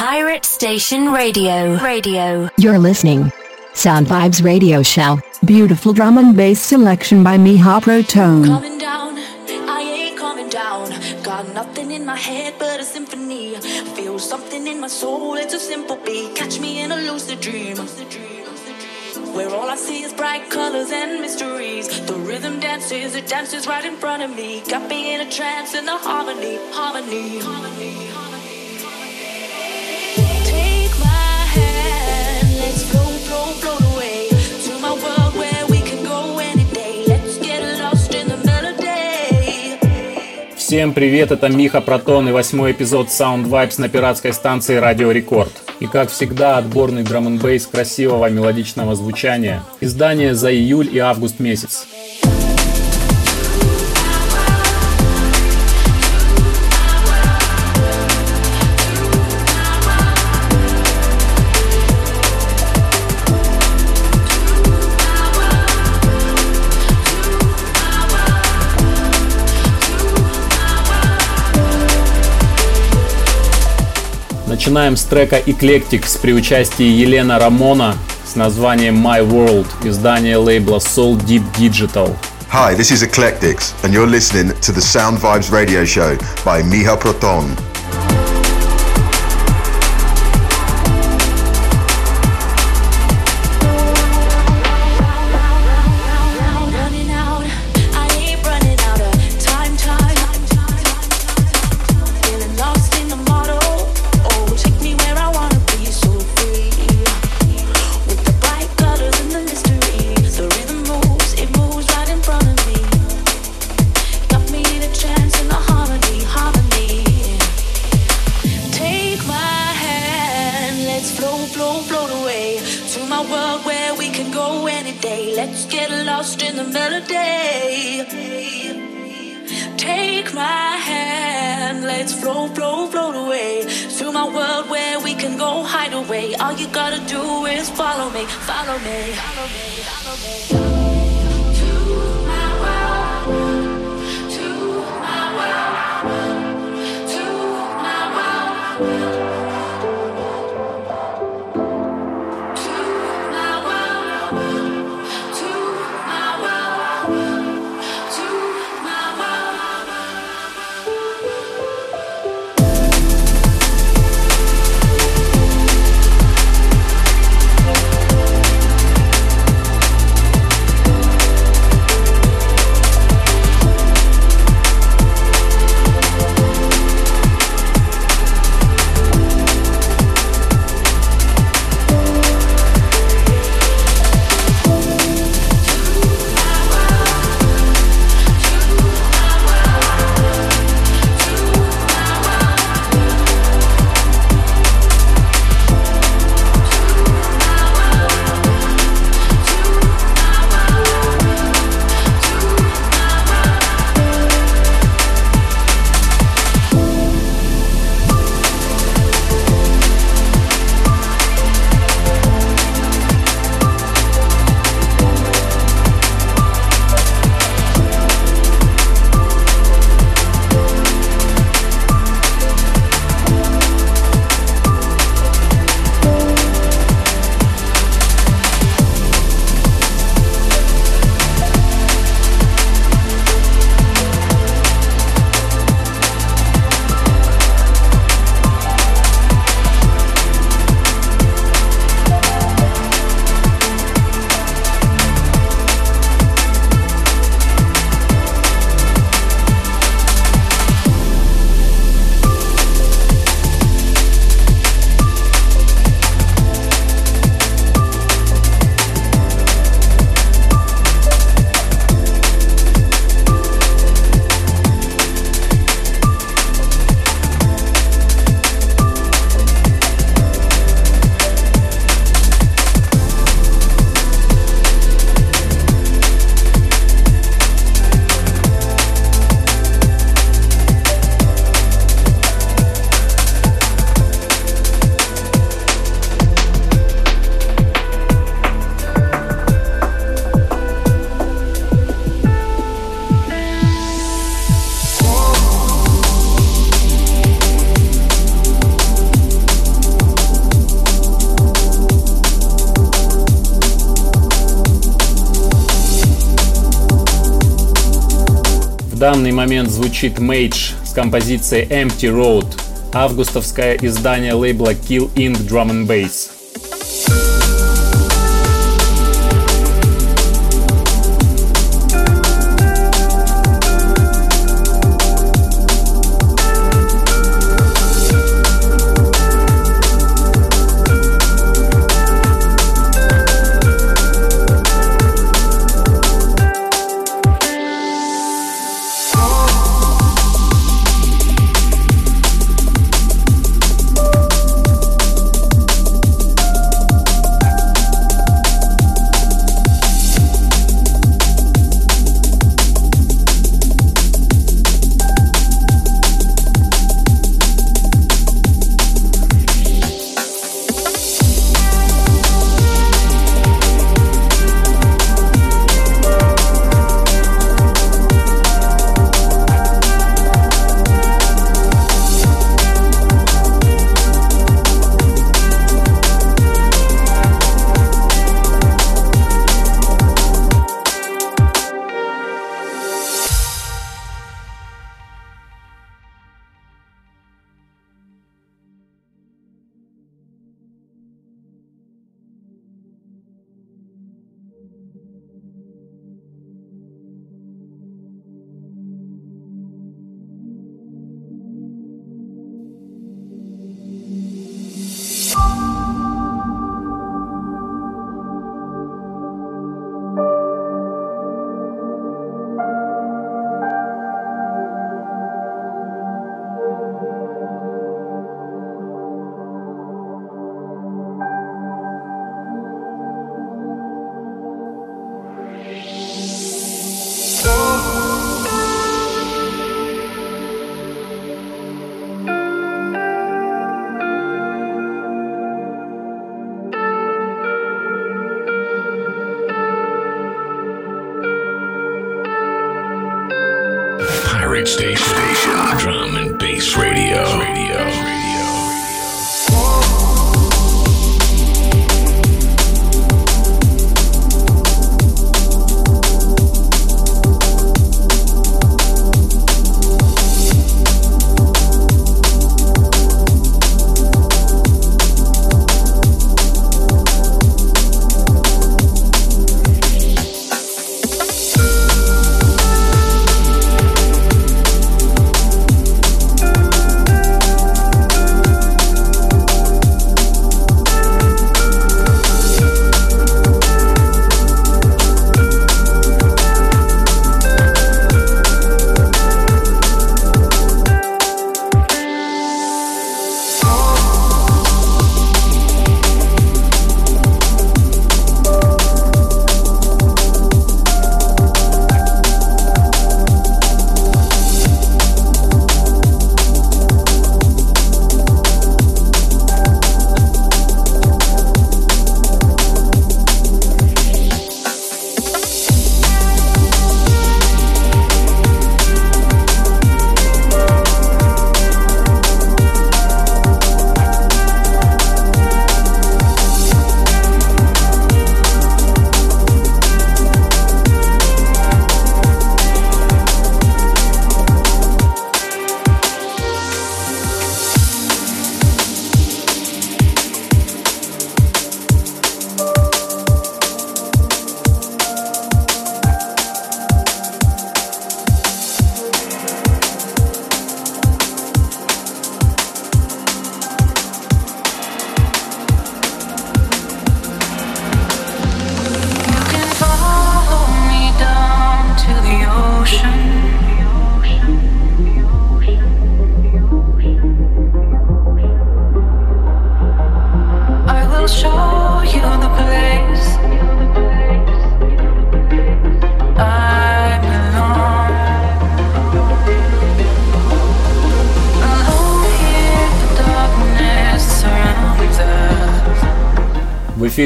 Pirate Station Radio. Radio. You're listening. Sound Vibes Radio Show. Beautiful drum and bass selection by Miha Protone. Coming down, I ain't coming down. Got nothing in my head but a symphony. Feel something in my soul, it's a simple beat. Catch me in a lucid dream. Where all I see is bright colors and mysteries. The rhythm dances, it dances right in front of me. Got me in a trance in the harmony, harmony, harmony. Take Всем привет, это Миха Протон и восьмой эпизод Sound Vibes на пиратской станции Радио Рекорд. И как всегда, отборный драм н красивого мелодичного звучания. Издание за июль и август месяц. Начинаем с трека Eclectics при участии Елена Рамона с названием My World, издание лейбла Soul Deep Digital. Hi, this is Eclectics, and you're listening to the Sound Vibes radio show by Miha Proton. You gotta do is follow me, follow me, follow me, follow me. Момент звучит Mage с композицией Empty Road, августовское издание лейбла Kill Inc. Drum and Bass. State.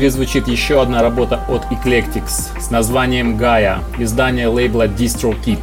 Эфире звучит еще одна работа от Eclectics с названием Gaia, издание лейбла DistroKid.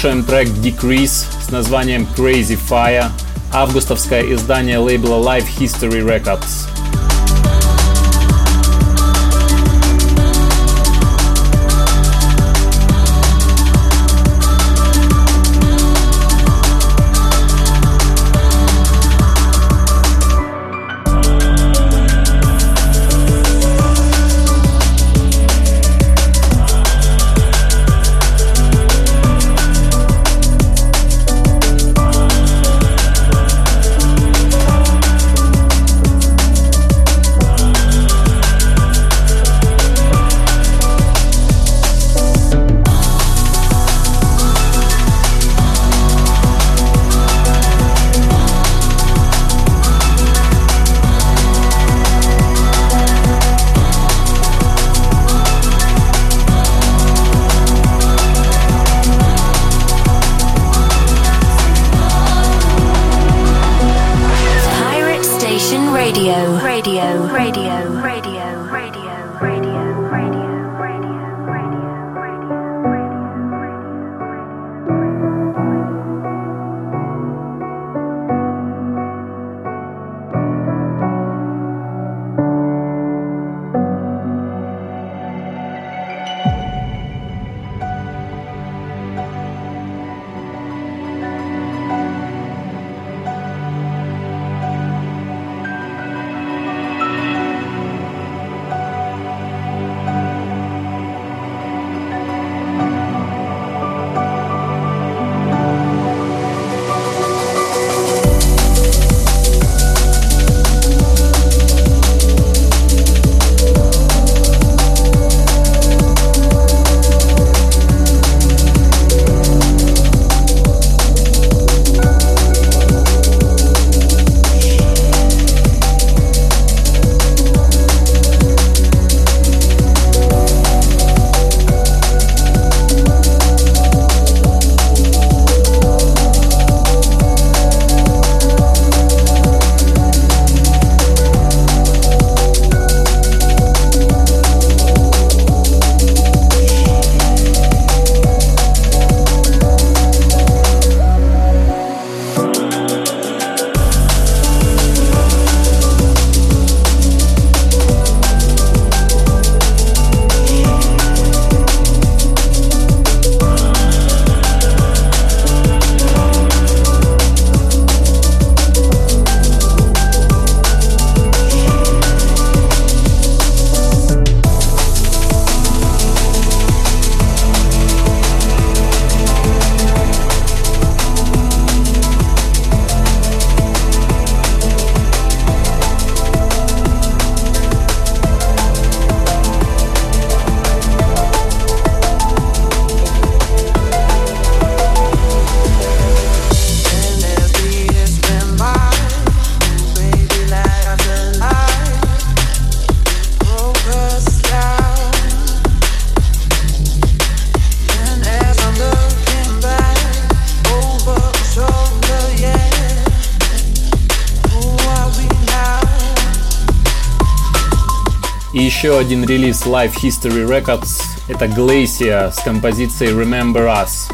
Слушаем трек Decrease с названием Crazy Fire, августовское издание лейбла Live History Records. еще один релиз Live History Records. Это Glacier с композицией Remember Us.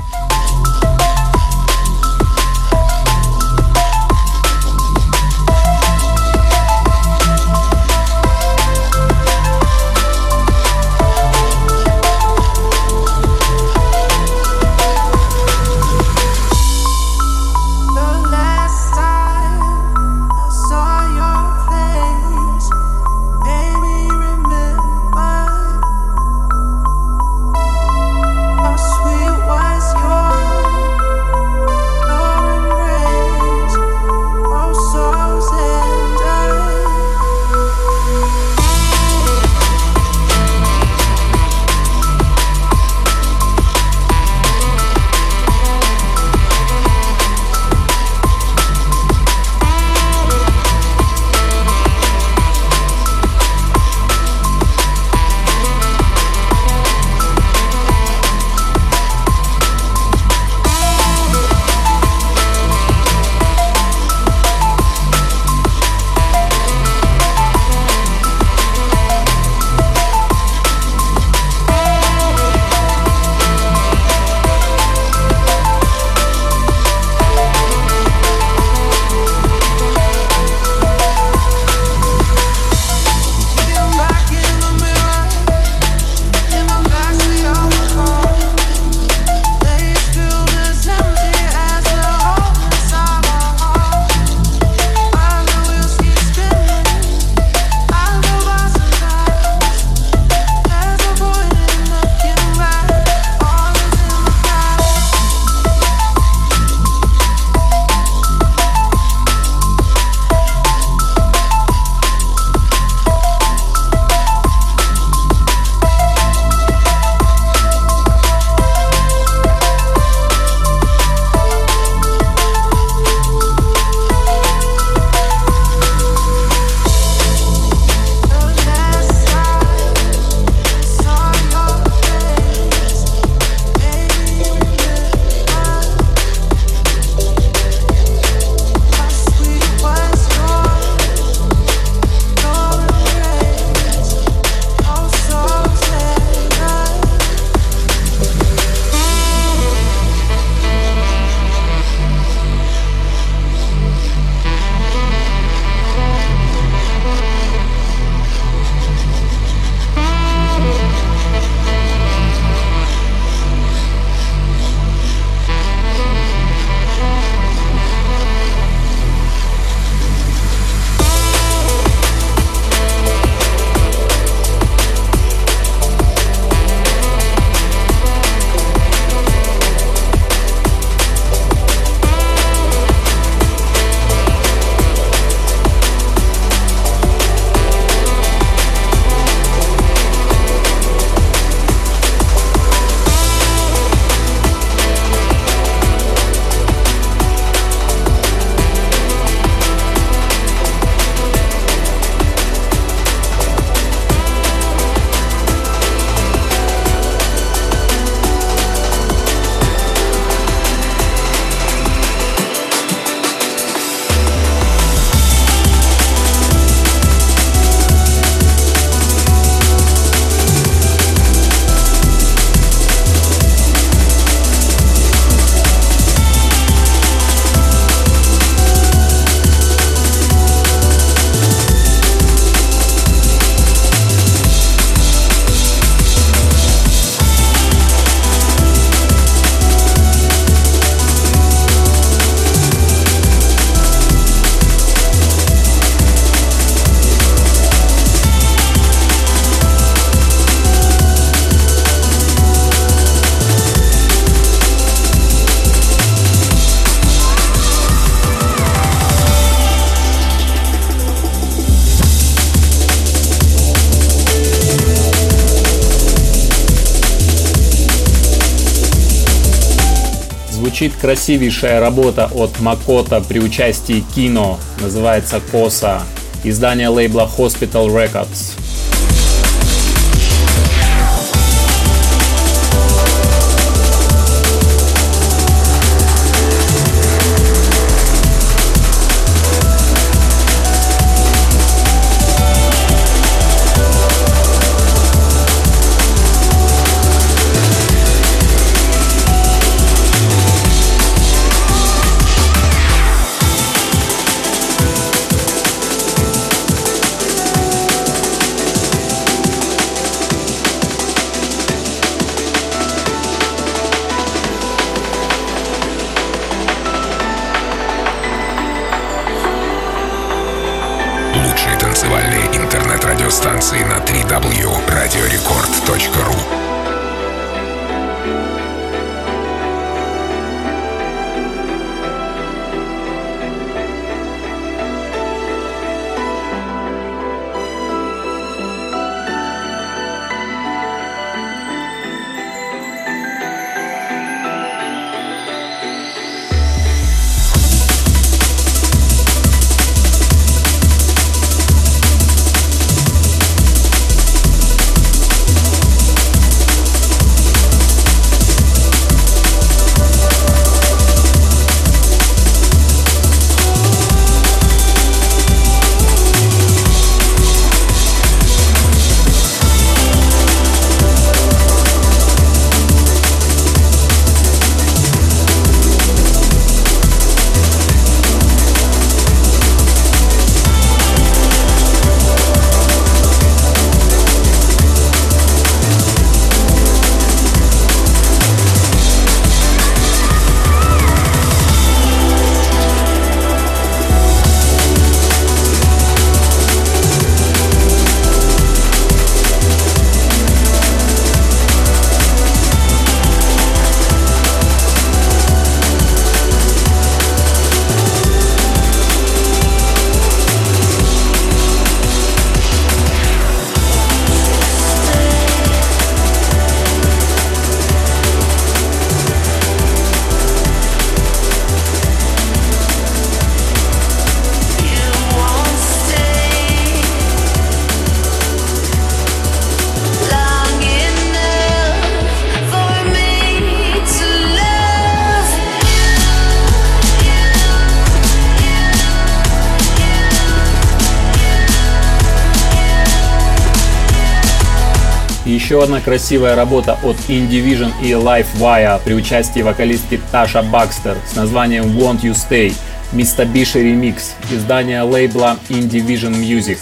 Звучит красивейшая работа от Макота при участии Кино, называется Коса, издание лейбла Hospital Records. www.radiorecord.ru еще одна красивая работа от Indivision и Livewire при участии вокалистки Таша Бакстер с названием Want You Stay, Mitsubishi Remix, издание лейбла Indivision Music.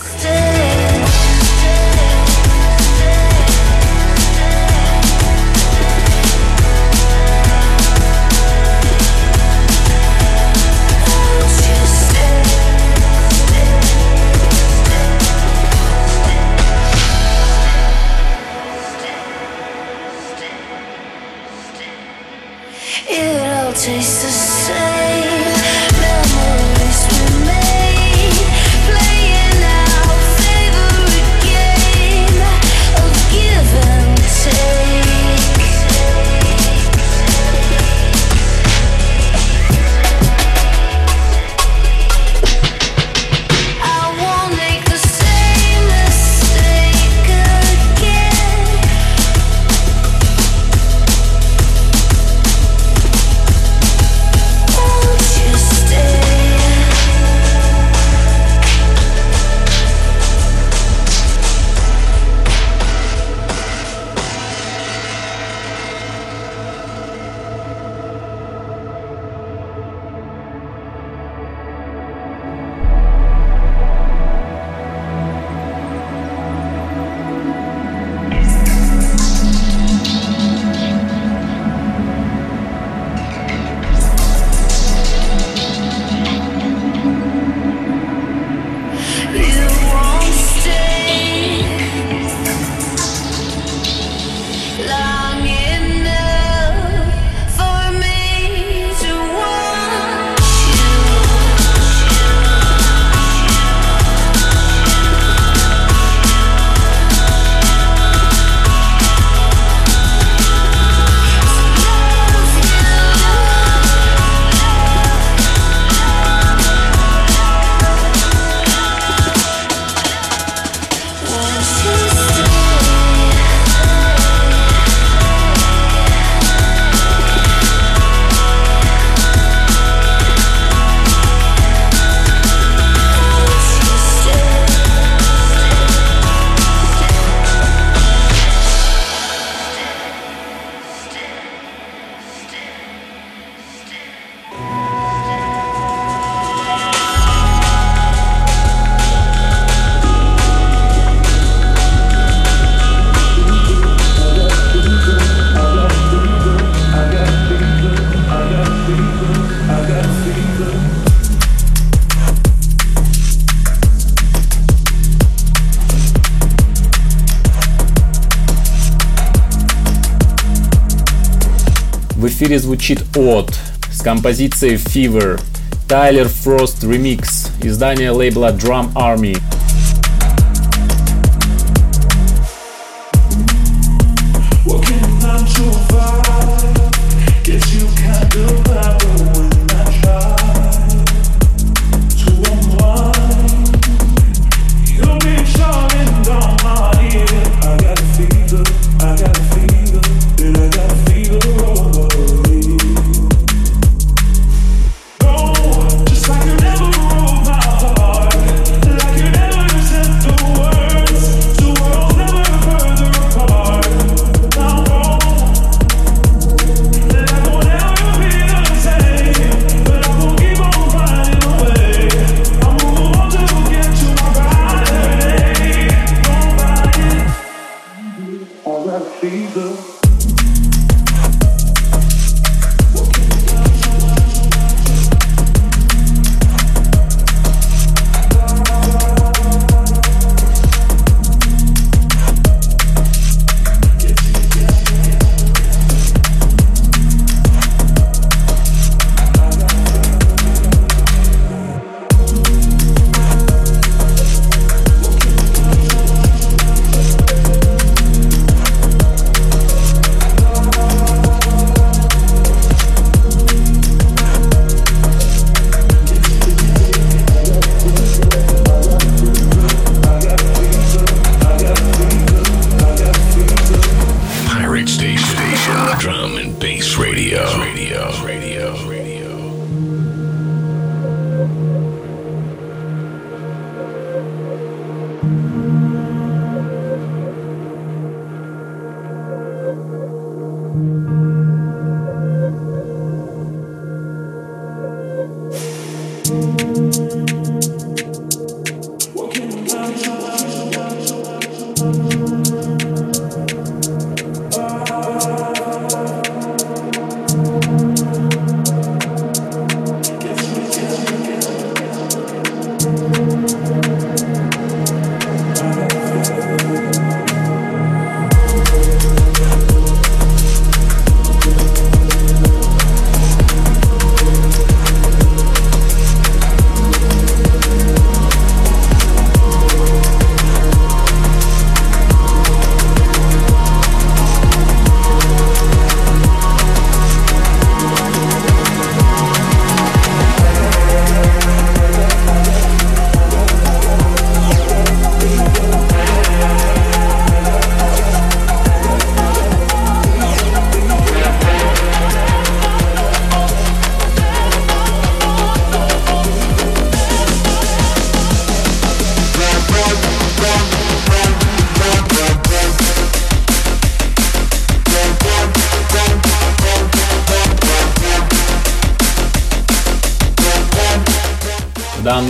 Эфире звучит от с композицией Fever, Тайлер Фрост Remix, издание лейбла Drum Army.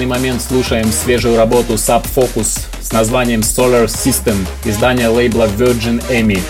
Данный момент слушаем свежую работу Sub Focus с названием Solar System, издание лейбла Virgin Emmy.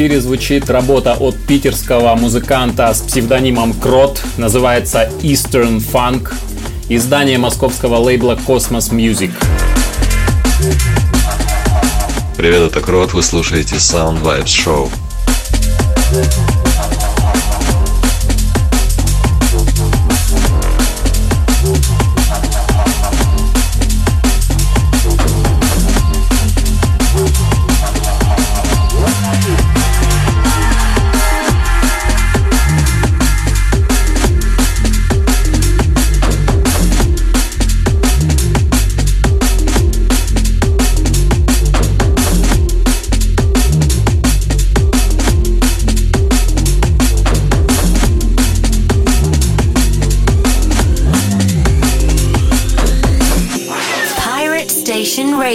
Эфире звучит работа от питерского музыканта с псевдонимом Крот, называется Eastern Funk, издание московского лейбла Cosmos Music. Привет, это Крот, вы слушаете Sound Vibes Show.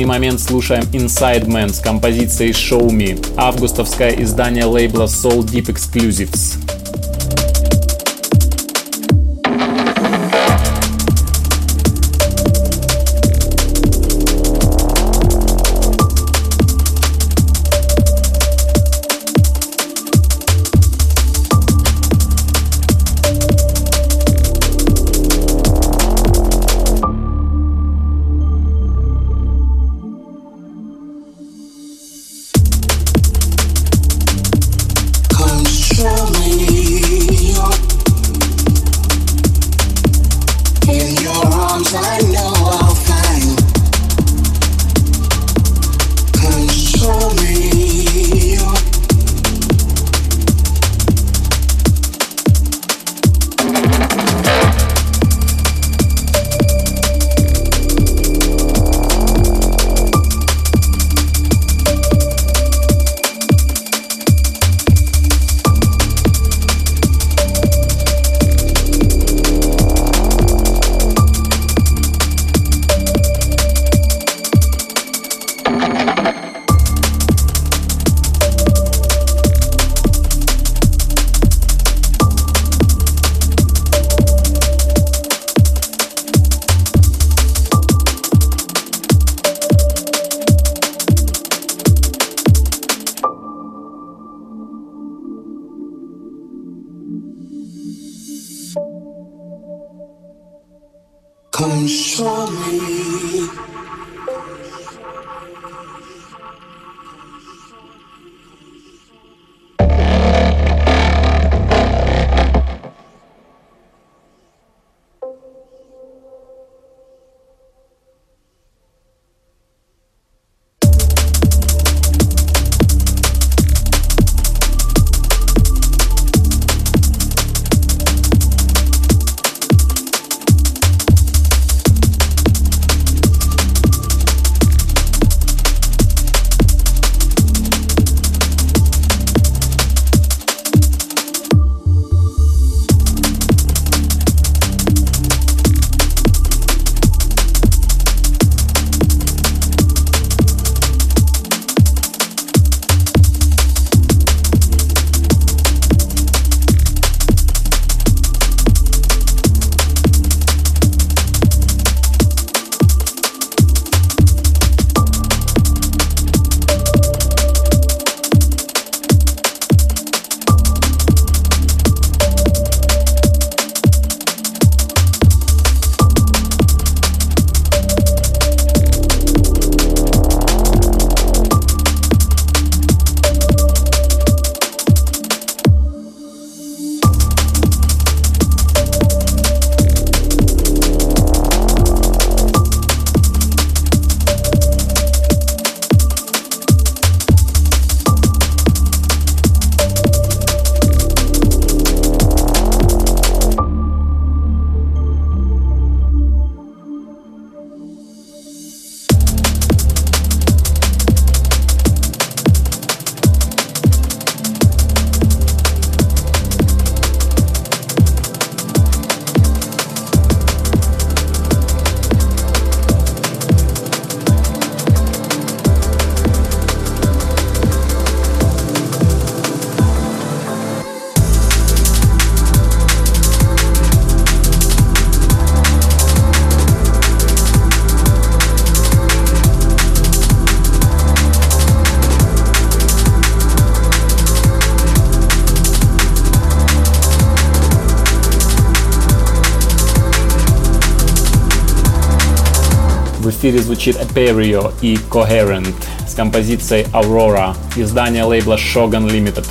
данный момент слушаем Inside Man с композицией Show Me, августовское издание лейбла Soul Deep Exclusives. 4 звучит Aperio и Coherent с композицией Aurora издания лейбла Shogun Limited.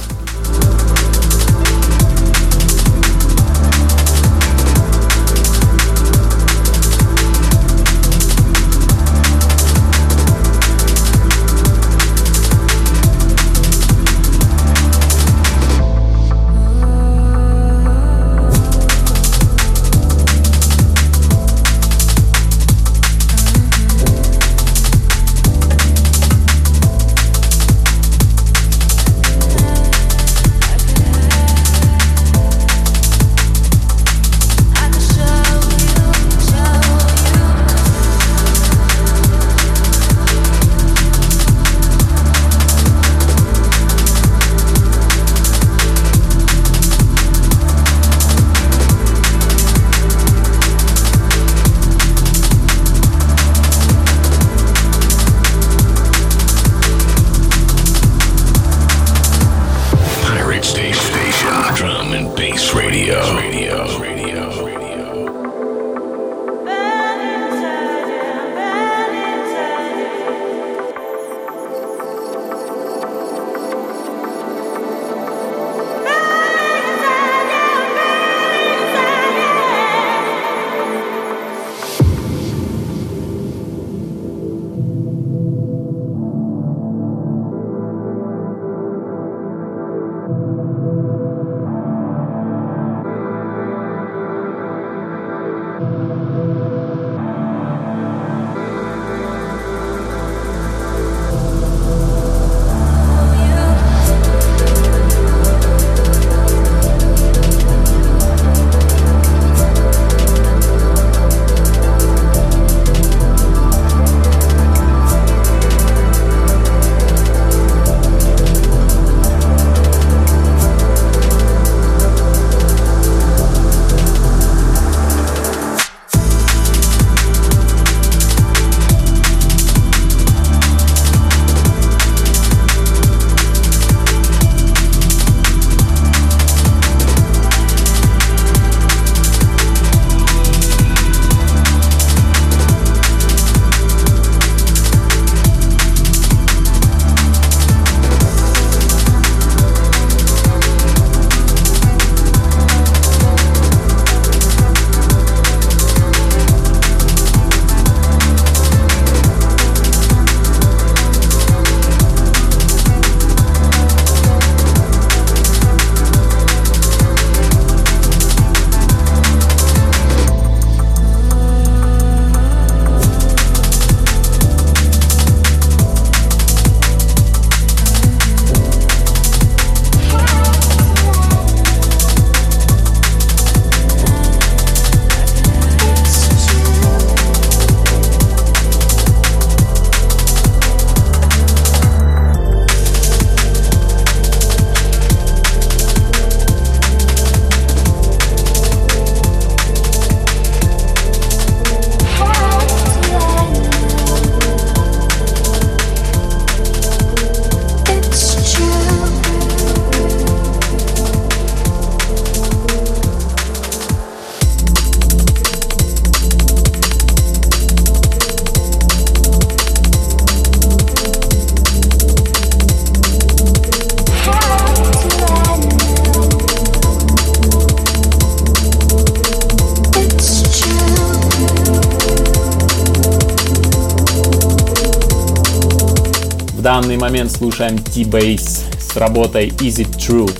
Данный момент слушаем T-Base с работой Is It True,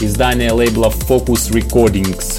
издание лейбла Focus Recordings.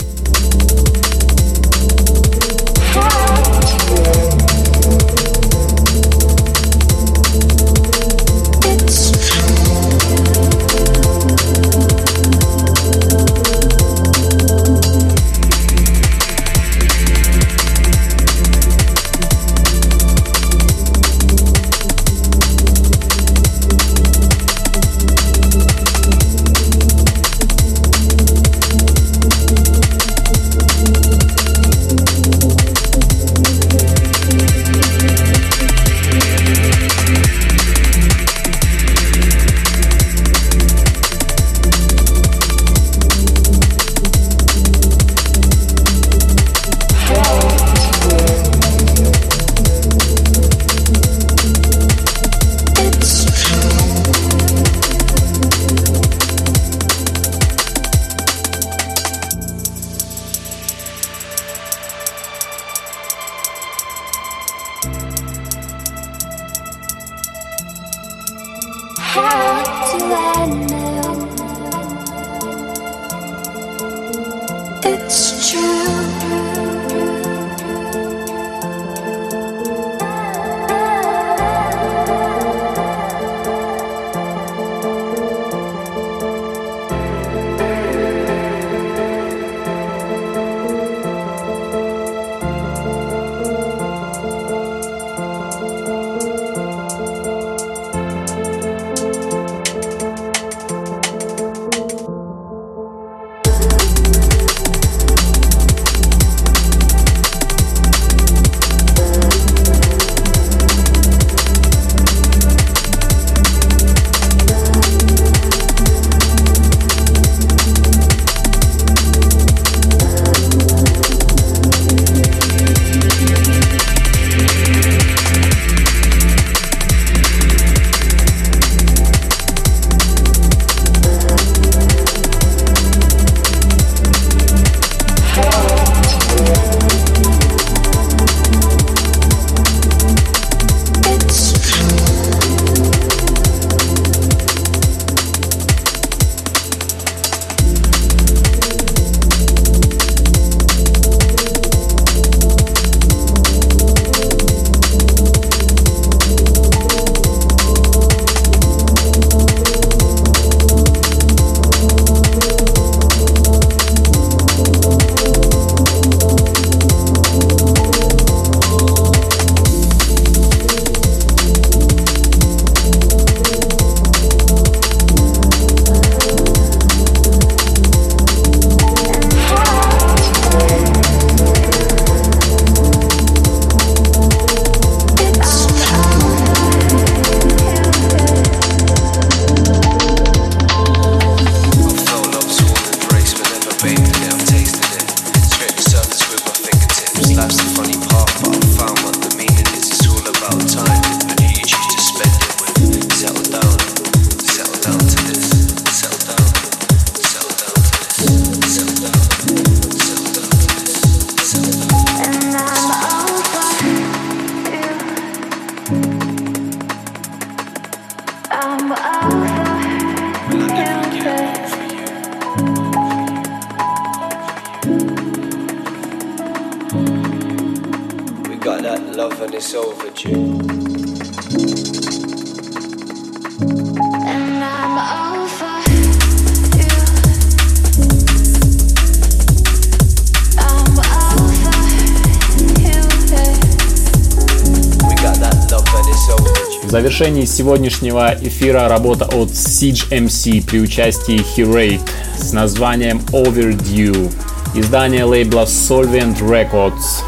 Завершении сегодняшнего эфира работа от Siege MC при участии Hirate с названием Overdue, издание лейбла Solvent Records.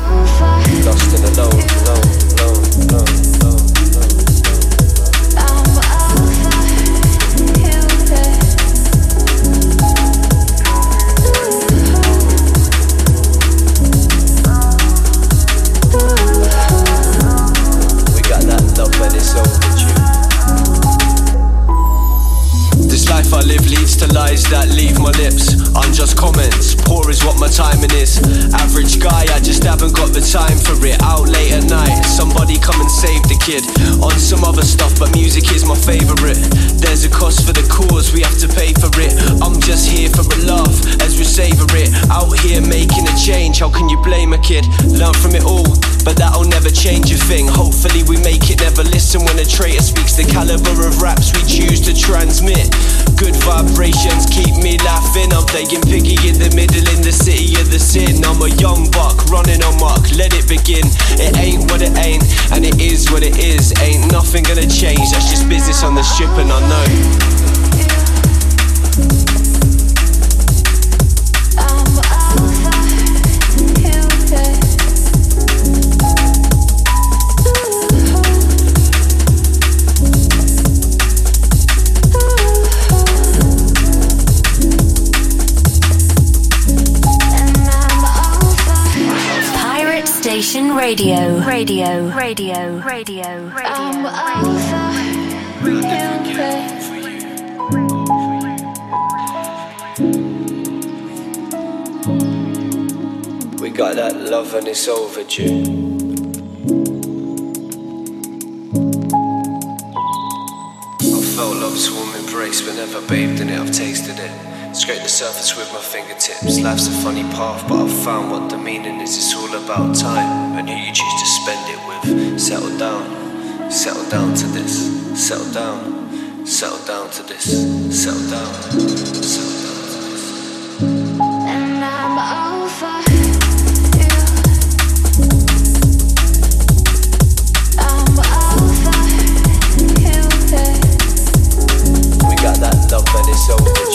Kid? Learn from it all, but that'll never change a thing. Hopefully, we make it never listen when a traitor speaks the caliber of raps we choose to transmit. Good vibrations keep me laughing. I'm playing piggy in the middle in the city of the sin. I'm a young buck running on mark, let it begin. It ain't what it ain't, and it is what it is. Ain't nothing gonna change, that's just business on the strip, and I know. Radio. Radio. Radio. Radio. Radio. I'm Alpha. We got that love and it's overdue. I felt love's warm embrace, but never bathed in it, I've tasted it. Scrape the surface with my fingertips. Life's a funny path, but I've found what the meaning is. It's all about time and who you choose to spend it with. Settle down, settle down to this. Settle down, settle down to this. Settle down, settle down to this. And I'm over. that love and it's overdue.